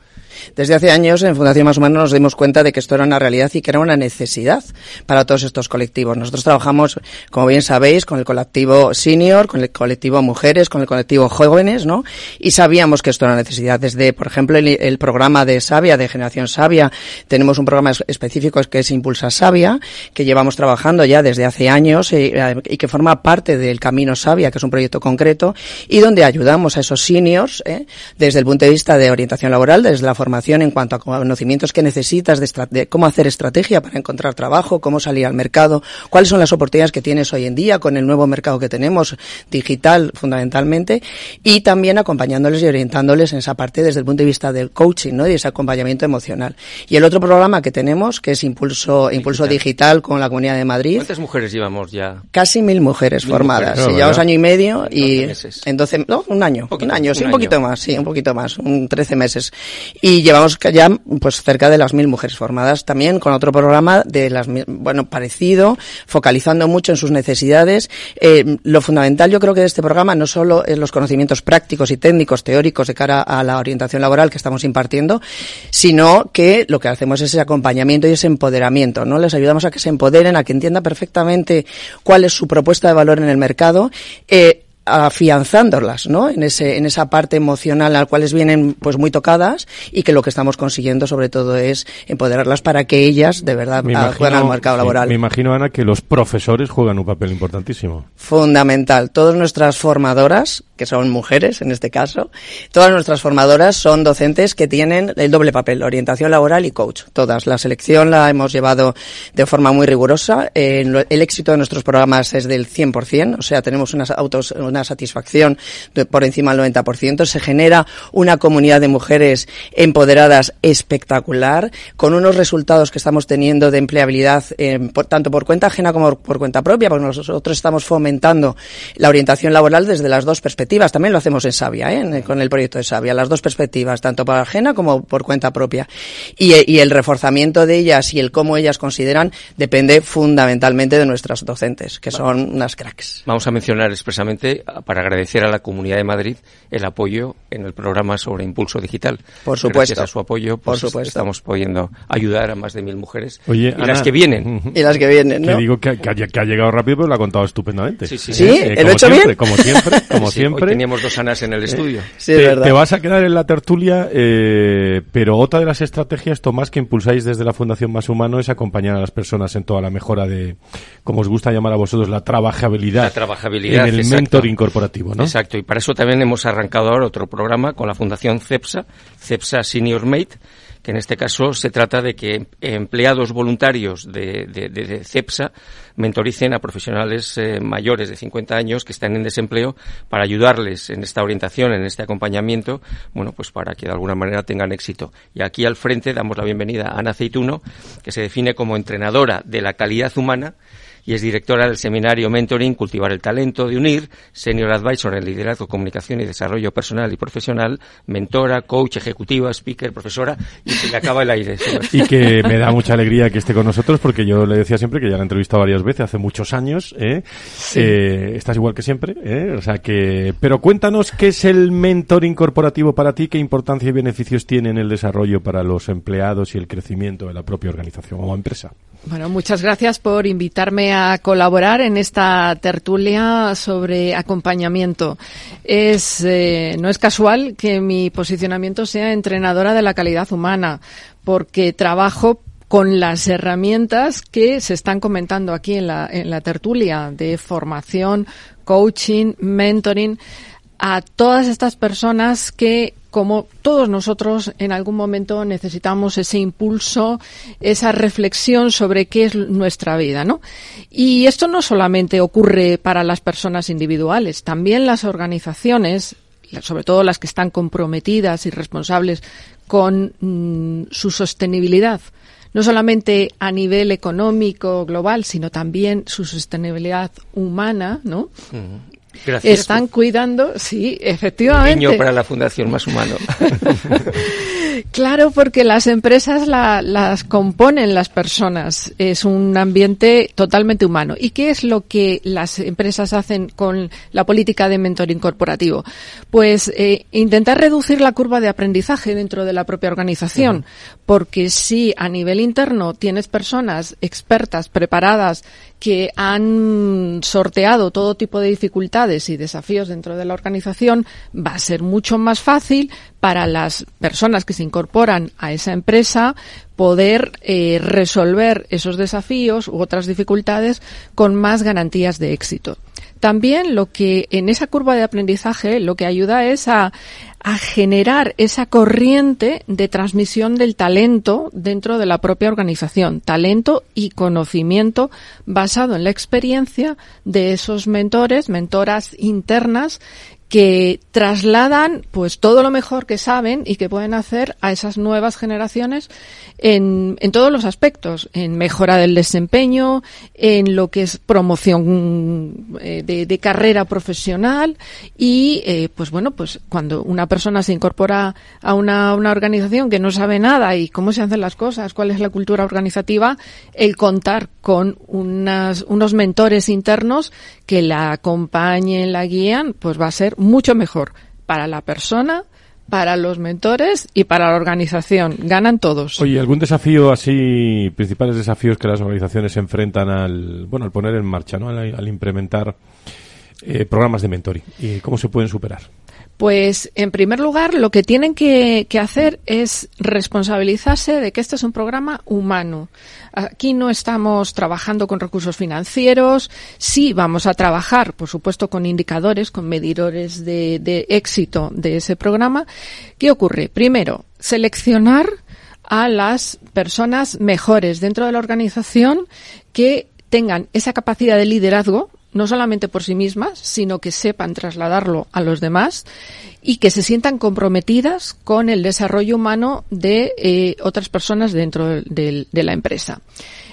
S11: Desde hace años en Fundación Más Humano nos dimos cuenta de que esto era una realidad y que era una necesidad para todos estos colectivos. Nosotros trabajamos, como bien sabéis, con el colectivo senior, con el colectivo mujeres, con el colectivo jóvenes, ¿no? Y sabíamos que esto era una necesidad. Desde, por ejemplo, el, el programa de Sabia, de Generación Sabia, tenemos un programa es- específico que es Impulsa Sabia, que llevamos trabajando ya desde hace años eh, y que forma parte del Camino Sabia, que es un proyecto concreto, y donde ayudamos a esos seniors eh, desde el punto de vista de orientación laboral, desde la formación en cuanto a conocimientos que necesitas de, de cómo hacer estrategia para encontrar trabajo, cómo salir al mercado, cuáles son las oportunidades que tienes hoy en día con el nuevo mercado que tenemos, digital fundamentalmente, y también acompañándoles y orientándoles en esa parte desde el punto de vista del coaching ¿no? y ese acompañamiento emocional. Y el otro programa que tenemos, que es Impulso, Impulso Digital con la Comunidad de Madrid,
S4: ¿Cuántas mujeres llevamos ya?
S11: Casi mil mujeres
S4: Mil
S11: formadas.
S4: mujeres. Oh,
S11: llevamos año y medio y
S4: 12 meses.
S11: en 12, no, un año, un año, sí,
S4: un
S11: un poquito
S4: año.
S11: más, sí, un poquito más, un 13 meses. Y llevamos ya pues cerca de las mil mujeres formadas también con otro programa de las bueno, parecido, focalizando mucho en sus necesidades. Eh, lo fundamental yo creo que de este programa no solo es los conocimientos prácticos y técnicos, teóricos de cara a la orientación laboral que estamos impartiendo, sino que lo que hacemos es ese acompañamiento y ese empoderamiento, ¿no? Les ayudamos a que se empoderen, a que entiendan perfectamente cuál es su propuesta de valor en el mercado, eh, afianzándolas, ¿no? En ese, en esa parte emocional a la cuales vienen pues muy tocadas y que lo que estamos consiguiendo sobre todo es empoderarlas para que ellas de verdad
S2: Me
S11: al mercado laboral.
S2: me imagino, Ana, que los profesores juegan un papel importantísimo.
S11: Fundamental. Todas nuestras formadoras, que son mujeres en este caso, todas nuestras formadoras son docentes que tienen el doble papel, orientación laboral y coach. Todas. La selección la hemos llevado de forma muy rigurosa. Eh, el éxito de nuestros programas es del 100%, o sea, tenemos unas autos, una satisfacción por encima del 90%. Se genera una comunidad de mujeres empoderadas espectacular, con unos resultados que estamos teniendo de empleabilidad eh, tanto por cuenta ajena como por cuenta propia, porque nosotros estamos fomentando la orientación laboral desde las dos perspectivas. También lo hacemos en Sabia, ¿eh? Con el proyecto de Sabia, las dos perspectivas, tanto por ajena como por cuenta propia. Y, eh, y el reforzamiento de ellas y el cómo ellas consideran depende fundamentalmente de nuestras docentes, que son unas cracks.
S4: Vamos a mencionar expresamente para agradecer a la Comunidad de Madrid el apoyo en el programa sobre impulso digital.
S11: Por supuesto.
S4: Gracias a su apoyo, pues,
S11: Por supuesto.
S4: estamos pudiendo ayudar a más de mil mujeres
S2: Oye,
S4: y
S2: Ana,
S4: las que vienen.
S11: Y las que vienen, ¿no?
S2: Que digo que, que ha, que ha llegado rápido, pero lo ha contado estupendamente.
S4: Sí, sí,
S11: Sí,
S2: Eh,
S11: ¿lo he
S2: como
S11: hecho
S2: siempre,
S11: bien?
S2: Como siempre, como
S4: Sí,
S2: siempre.
S4: Hoy teníamos dos Anas en el estudio.
S11: Sí, es
S2: te,
S11: verdad.
S2: te vas a quedar en la tertulia, eh, pero otra de las estrategias, Tomás, que impulsáis desde la Fundación Más Humano es acompañar a las personas en toda la mejora de, como os gusta llamar a vosotros, la trabajabilidad.
S4: La trabajabilidad,
S2: En el
S4: exacto.
S2: mentoring corporativo, ¿no?
S4: Exacto, y para eso también hemos arrancado ahora otro programa con la Fundación CEPSA, CEPSA Senior Mate, que en este caso se trata de que empleados voluntarios de, de- de- CEPSA mentoricen a profesionales eh, mayores de 50 años que están en desempleo para ayudarles en esta orientación, en este acompañamiento, bueno, pues para que de alguna manera tengan éxito. Y aquí al frente damos la bienvenida a Ana Aceituno, que se define como entrenadora de la calidad humana y es directora del seminario Mentoring Cultivar el Talento de UNIR, Senior Advisor en Liderazgo, Comunicación y Desarrollo Personal y Profesional, mentora, coach, ejecutiva, speaker, profesora, y se le acaba el aire.
S2: Y que me da mucha alegría que esté con nosotros porque yo le decía siempre que ya la he entrevistado varias veces hace muchos años. ¿eh? Eh, estás igual que siempre. ¿eh? O sea que, pero cuéntanos qué es el mentoring corporativo para ti, qué importancia y beneficios tiene en el desarrollo para los empleados y el crecimiento de la propia organización o empresa.
S12: Bueno, muchas gracias por invitarme a colaborar en esta tertulia sobre acompañamiento. Es, eh, no es casual que mi posicionamiento sea entrenadora de la calidad humana, porque trabajo con las herramientas que se están comentando aquí en la, en la tertulia de formación, coaching, mentoring, a todas estas personas que, como todos nosotros, en algún momento necesitamos ese impulso, esa reflexión sobre qué es nuestra vida, ¿no? Y esto no solamente ocurre para las personas individuales, también las organizaciones sobre todo las que están comprometidas y responsables con mm, su sostenibilidad, no solamente a nivel económico global, sino también su sostenibilidad humana, ¿no?
S4: Gracias.
S12: Están cuidando, sí, efectivamente.
S4: Un para la Fundación Más Humano.
S12: claro, porque las empresas las componen las personas. Es un ambiente totalmente humano. ¿Y qué es lo que las empresas hacen con la política de mentoring corporativo? Pues eh, intentar reducir la curva de aprendizaje dentro de la propia organización. Porque si a nivel interno tienes personas expertas, preparadas, que han sorteado todo tipo de dificultades y desafíos dentro de la organización, va a ser mucho más fácil para las personas que se incorporan a esa empresa poder eh, resolver esos desafíos u otras dificultades con más garantías de éxito. También lo que en esa curva de aprendizaje lo que ayuda es a, a generar esa corriente de transmisión del talento dentro de la propia organización, talento y conocimiento basado en la experiencia de esos mentores, mentoras internas que trasladan pues todo lo mejor que saben y que pueden hacer a esas nuevas generaciones en, en todos los aspectos, en mejora del desempeño, en lo que es promoción eh, de, carrera profesional y eh, pues bueno pues cuando una persona se incorpora a una, una organización que no sabe nada y cómo se hacen las cosas, cuál es la cultura organizativa, el contar con unas, unos mentores internos que la acompañen, la guían, pues va a ser mucho mejor para la persona, para los mentores y para la organización. Ganan todos.
S2: Oye, ¿algún desafío así, principales desafíos que las organizaciones se enfrentan al, bueno, al poner en marcha, ¿no? al, implementar eh, programas de mentoring? ¿Y cómo se pueden superar?
S12: Pues, en primer lugar, lo que tienen que, hacer es responsabilizarse de que este es un programa humano. Aquí no estamos trabajando con recursos financieros. Sí, vamos a trabajar, por supuesto, con indicadores, con medidores de, de éxito de ese programa. ¿Qué ocurre? Primero, seleccionar a las personas mejores dentro de la organización que tengan esa capacidad de liderazgo no solamente por sí mismas, sino que sepan trasladarlo a los demás y que se sientan comprometidas con el desarrollo humano de eh, otras personas dentro de, la empresa.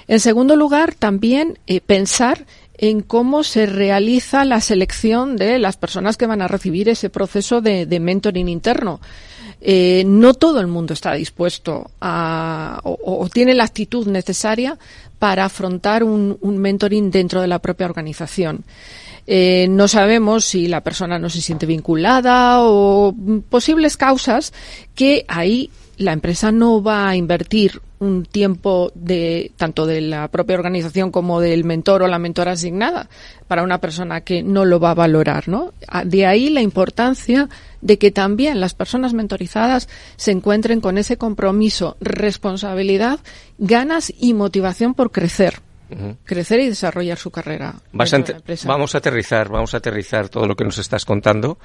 S12: En segundo lugar, también eh, pensar en cómo se realiza la selección de las personas que van a recibir ese proceso de, mentoring interno. Eh, no todo el mundo está dispuesto a, o, tiene la actitud necesaria para afrontar un, mentoring dentro de la propia organización. Eh, no sabemos si la persona no se siente vinculada o posibles causas que ahí la empresa no va a invertir un tiempo de tanto de la propia organización como del mentor o la mentora asignada para una persona que no lo va a valorar, ¿no? De ahí la importancia de que también las personas mentorizadas se encuentren con ese compromiso, responsabilidad, ganas y motivación por crecer. crecer y desarrollar su carrera.
S4: vamos a aterrizar, vamos a aterrizar todo lo que nos estás contando,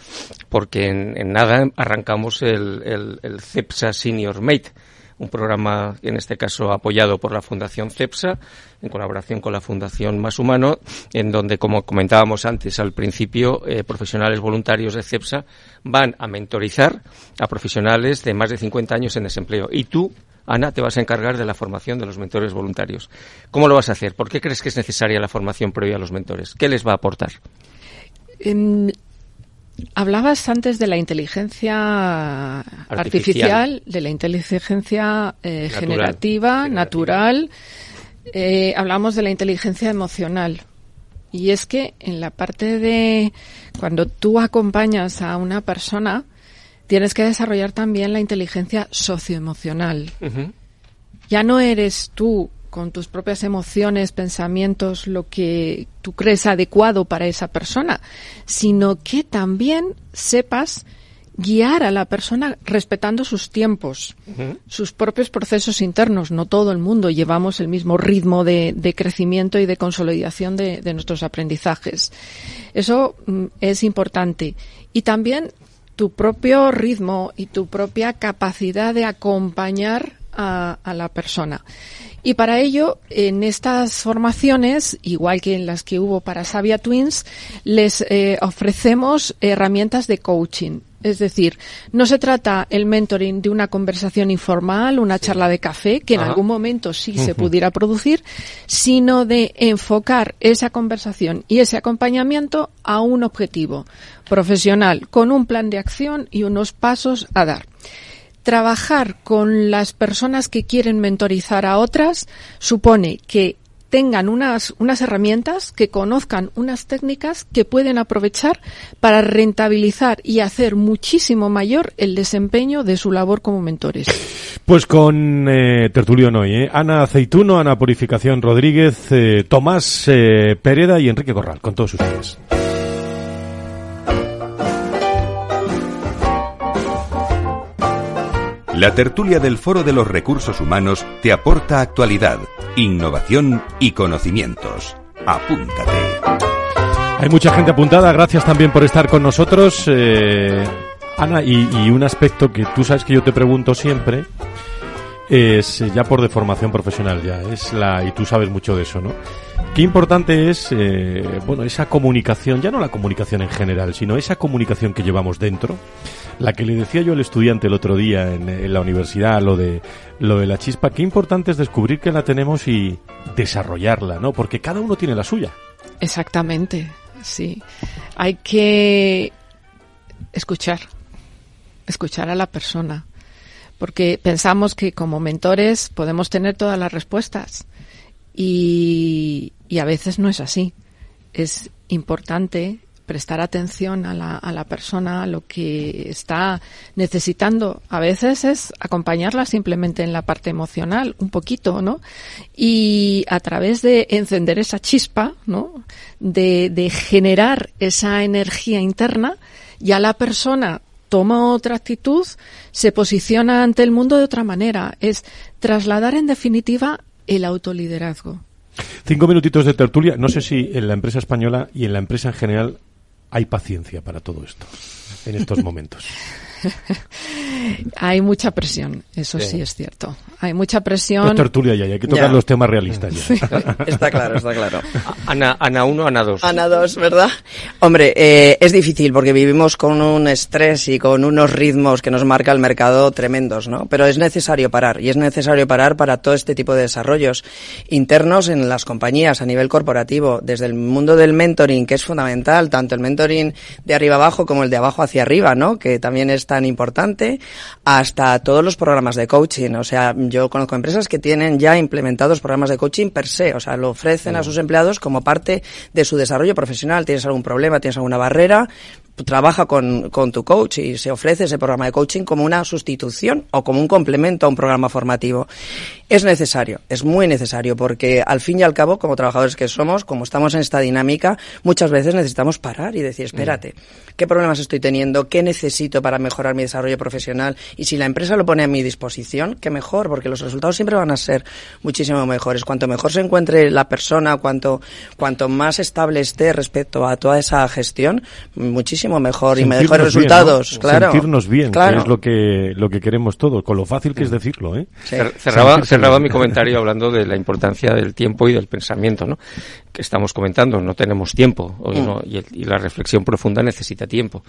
S4: porque en, nada arrancamos el, el, el CEPSA Senior Mate un programa, en este caso apoyado por la Fundación CEPSA, en colaboración con la Fundación Más Humano, en donde, como comentábamos antes al principio, eh, profesionales voluntarios de CEPSA van a mentorizar a profesionales de más de 50 años en desempleo. Y tú, Ana, te vas a encargar de la formación de los mentores voluntarios. ¿Cómo lo vas a hacer? ¿Por qué crees que es necesaria la formación previa a los mentores? ¿Qué les va a aportar?
S12: Hablabas antes de la inteligencia artificial, de la inteligencia eh, generativa, natural. Eh, hablamos de la inteligencia emocional. Y es que en la parte de cuando tú acompañas a una persona, tienes que desarrollar también la inteligencia socioemocional. Ya no eres tú con tus propias emociones, pensamientos, lo que tú crees adecuado para esa persona, sino que también sepas guiar a la persona respetando sus tiempos, sus propios procesos internos. No todo el mundo llevamos el mismo ritmo de, crecimiento y de consolidación de, nuestros aprendizajes. Eso mm, es importante. Y también tu propio ritmo y tu propia capacidad de acompañar a la persona. Y para ello, en estas formaciones, igual que en las que hubo para Sabia Twins, les eh, ofrecemos herramientas de coaching. Es decir, no se trata el mentoring de una conversación informal, una charla de café, que en algún momento sí se pudiera producir, sino de enfocar esa conversación y ese acompañamiento a un objetivo profesional, con un plan de acción y unos pasos a dar. Trabajar con las personas que quieren mentorizar a otras supone que tengan unas, unas herramientas, que conozcan unas técnicas que pueden aprovechar para rentabilizar y hacer muchísimo mayor el desempeño de su labor como mentores.
S2: Pues con eh, Tertulión hoy, ¿eh? Ana Aceituno, Ana Purificación Rodríguez, eh, Tomás eh, Pereda y Enrique Corral, con todos ustedes.
S1: La tertulia del Foro de los Recursos Humanos te aporta actualidad, innovación y conocimientos. Apúntate.
S2: Hay mucha gente apuntada, gracias también por estar con nosotros. eh, Ana, y, y un aspecto que tú sabes que yo te pregunto siempre es eh, ya por deformación profesional ya, es la y tú sabes mucho de eso, ¿no? Qué importante es eh, bueno, esa comunicación, ya no la comunicación en general, sino esa comunicación que llevamos dentro. La que le decía yo al estudiante el otro día en, en la universidad, lo de lo de la chispa, qué importante es descubrir que la tenemos y desarrollarla, ¿no? Porque cada uno tiene la suya.
S12: Exactamente, sí. Hay que escuchar, escuchar a la persona, porque pensamos que como mentores podemos tener todas las respuestas y, a veces no es así. Es importante prestar atención a la, a la persona, a lo que está necesitando. A veces es acompañarla simplemente en la parte emocional, un poquito, ¿no? Y a través de encender esa chispa, ¿no? De, de generar esa energía interna, ya la persona toma otra actitud, se posiciona ante el mundo de otra manera. Es trasladar en definitiva el autoliderazgo.
S2: Cinco minutitos de tertulia. No sé si en la empresa española y en la empresa en general hay paciencia para todo esto en estos momentos.
S12: Hay mucha presión, eso sí,
S2: Sí.
S12: es cierto. Hay mucha
S2: Esto
S12: presión.
S2: es tertulia ya, hay que tocar
S11: Ya.
S2: los temas realistas ya.
S11: Está claro, está claro.
S4: Ana, Ana 1, Ana 2.
S11: Ana 2, ¿verdad? Hombre, eh, es difícil porque vivimos con un estrés y con unos ritmos que nos marca el mercado tremendos, ¿no? Pero es necesario parar y es necesario parar para todo este tipo de desarrollos internos en las compañías a nivel corporativo, desde el mundo del mentoring, que es fundamental, tanto el mentoring de arriba abajo como el de abajo hacia arriba, ¿no? Que también es tan importante, hasta todos los programas de coaching. O sea, yo conozco empresas que tienen ya implementados programas de coaching per se, o sea, lo ofrecen a sus empleados como parte de su desarrollo profesional. Tienes algún problema, tienes alguna barrera, trabaja con, con tu coach y se ofrece ese programa de coaching como una sustitución o como un complemento a un programa formativo. Es necesario, es muy necesario, porque al fin y al cabo, como trabajadores que somos, como estamos en esta dinámica, muchas veces necesitamos parar y decir, espérate, ¿qué problemas estoy teniendo? ¿Qué necesito para mejorar mi desarrollo profesional? Y si la empresa lo pone a mi disposición, qué mejor, porque los resultados siempre van a ser muchísimo mejores. Cuanto mejor se encuentre la persona, cuanto, cuanto más estable esté respecto a toda esa gestión, muchísimo mejor y
S2: Sentirnos
S11: mejores
S2: bien,
S11: resultados,
S2: ¿no?
S11: claro.
S2: Sentirnos bien,
S11: claro.
S2: que es lo que, lo que queremos todos, con lo fácil que es decirlo, ¿eh?
S4: Cerraba, cerraba mi comentario hablando de la importancia del tiempo y del pensamiento, ¿no? Que estamos comentando, no tenemos tiempo hoy, ¿no? y, el- y la reflexión profunda necesita tiempo.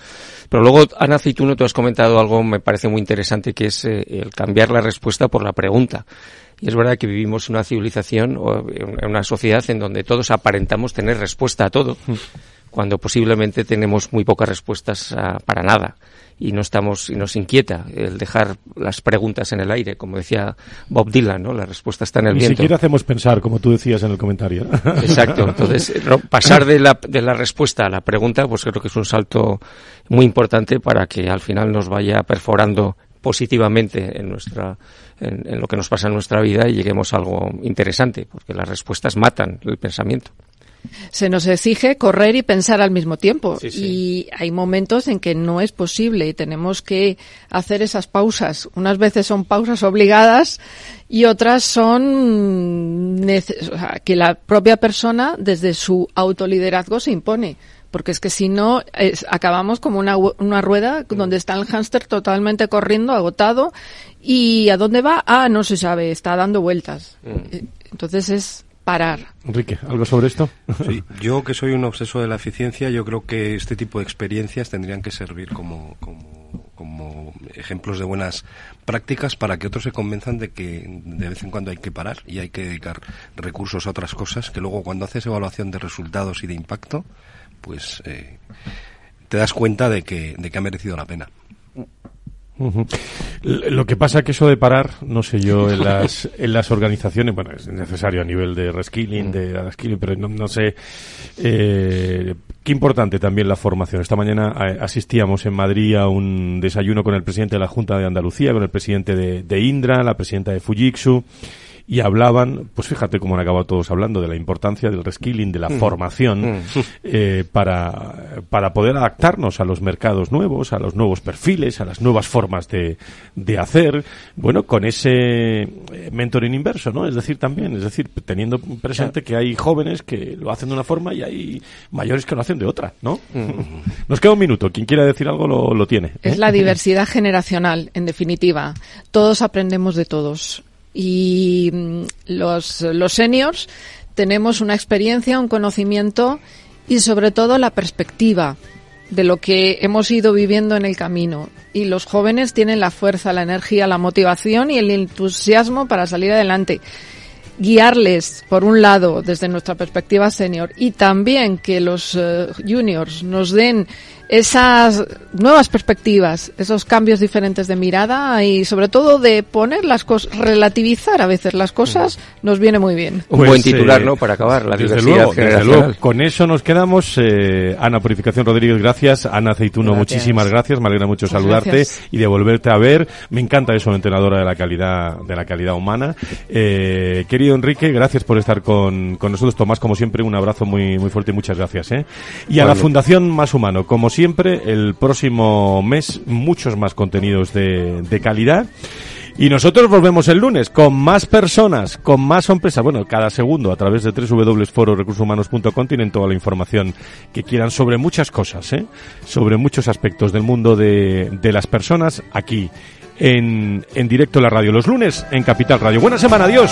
S4: Pero luego, Ana Aceituno, tú has comentado algo, me parece muy interesante, que es eh, el cambiar la respuesta por la pregunta. Y es verdad que vivimos en una civilización o una sociedad en donde todos aparentamos tener respuesta a todo, cuando posiblemente tenemos muy pocas respuestas a- para nada y no estamos y nos inquieta el dejar las preguntas en el aire, como decía Bob Dylan, ¿no? La respuesta está en el
S2: Ni
S4: viento.
S2: siquiera hacemos pensar, como tú decías en el comentario.
S4: Exacto. Entonces, pasar de la, de la respuesta a la pregunta, pues creo que es un salto muy importante para que al final nos vaya perforando positivamente en nuestra en, en lo que nos pasa en nuestra vida y lleguemos a algo interesante, porque las respuestas matan el pensamiento.
S12: Se nos exige correr y pensar al mismo tiempo. Y hay momentos en que no es posible y tenemos que hacer esas pausas. Unas veces son pausas obligadas y otras son nece- o sea, que la propia persona desde su autoliderazgo se impone. Porque es que si no, es- acabamos como una, una rueda donde está el hámster totalmente corriendo, agotado. ¿Y a dónde va? Ah, no se sabe, está dando vueltas. Eh, Entonces es parar.
S2: Enrique, ¿algo sobre esto?
S5: Sí, yo que soy un obseso de la eficiencia, yo creo que este tipo de experiencias tendrían que servir como, como ejemplos de buenas prácticas para que otros se convenzan de que de vez en cuando hay que parar y hay que dedicar recursos a otras cosas que luego cuando haces evaluación de resultados y de impacto, pues eh, te das cuenta de que, de que ha merecido la pena.
S2: Lo que pasa que eso de parar, no sé yo, en las, en las organizaciones, bueno, es necesario a nivel de reskilling, de skilling, pero no, no sé, eh, qué importante también la formación. Esta mañana eh, asistíamos en Madrid a un desayuno con el presidente de la Junta de Andalucía, con el presidente de, de Indra, la presidenta de Fujitsu, y hablaban, pues fíjate cómo han acabado todos hablando de la importancia del reskilling, de la
S4: Mm.
S2: formación,
S4: Mm.
S2: eh, para, para poder adaptarnos a los mercados nuevos, a los nuevos perfiles, a las nuevas formas de, de hacer, bueno, con ese eh, mentoring inverso, ¿no? Es decir, también, es decir, teniendo presente que hay jóvenes que lo hacen de una forma y hay mayores que lo hacen de otra, ¿no? Nos queda un minuto. Quien quiera decir algo lo, lo tiene. ¿eh?
S12: Es la diversidad generacional, en definitiva. Todos aprendemos de todos. Y mm, los, los seniors tenemos una experiencia, un conocimiento y sobre todo la perspectiva de lo que hemos ido viviendo en el camino. Y los jóvenes tienen la fuerza, la energía, la motivación y el entusiasmo para salir adelante. Guiarles, por un lado, desde nuestra perspectiva senior, y también que los eh, juniors nos den esas nuevas perspectivas, esos cambios diferentes de mirada y sobre todo de poner las cosas, relativizar a veces las cosas, nos viene muy bien.
S4: Un buen
S2: Pues,
S4: titular,
S2: eh,
S4: ¿no? Para acabar, la
S2: desde
S4: diversidad
S2: luego, desde
S4: generacional.
S2: luego. Con eso nos quedamos. Eh, Ana Purificación Rodríguez, gracias. Ana Aceituno,
S12: Gracias.
S2: muchísimas gracias. Me alegra mucho
S12: Muchas
S2: saludarte
S12: gracias.
S2: y de volverte a ver. Me encanta eso, entrenadora de la calidad, de la calidad humana. Eh, querido Enrique, gracias por estar con, con nosotros. Tomás, como siempre, un abrazo muy, muy fuerte y muchas gracias. ¿eh? Y a la. Fundación Más Humano, como siempre, el próximo mes, muchos más contenidos de, de calidad. Y nosotros volvemos el lunes con más personas, con más empresas. Bueno, cada segundo a través de www.fororecursoshumanos.com tienen toda la información que quieran sobre muchas cosas, ¿eh? sobre muchos aspectos del mundo de, de las personas aquí en, en directo la radio. Los lunes en Capital Radio. Buena semana, adiós.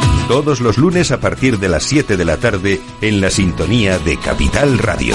S1: Todos los lunes a partir de las 7 de la tarde en la sintonía de Capital Radio.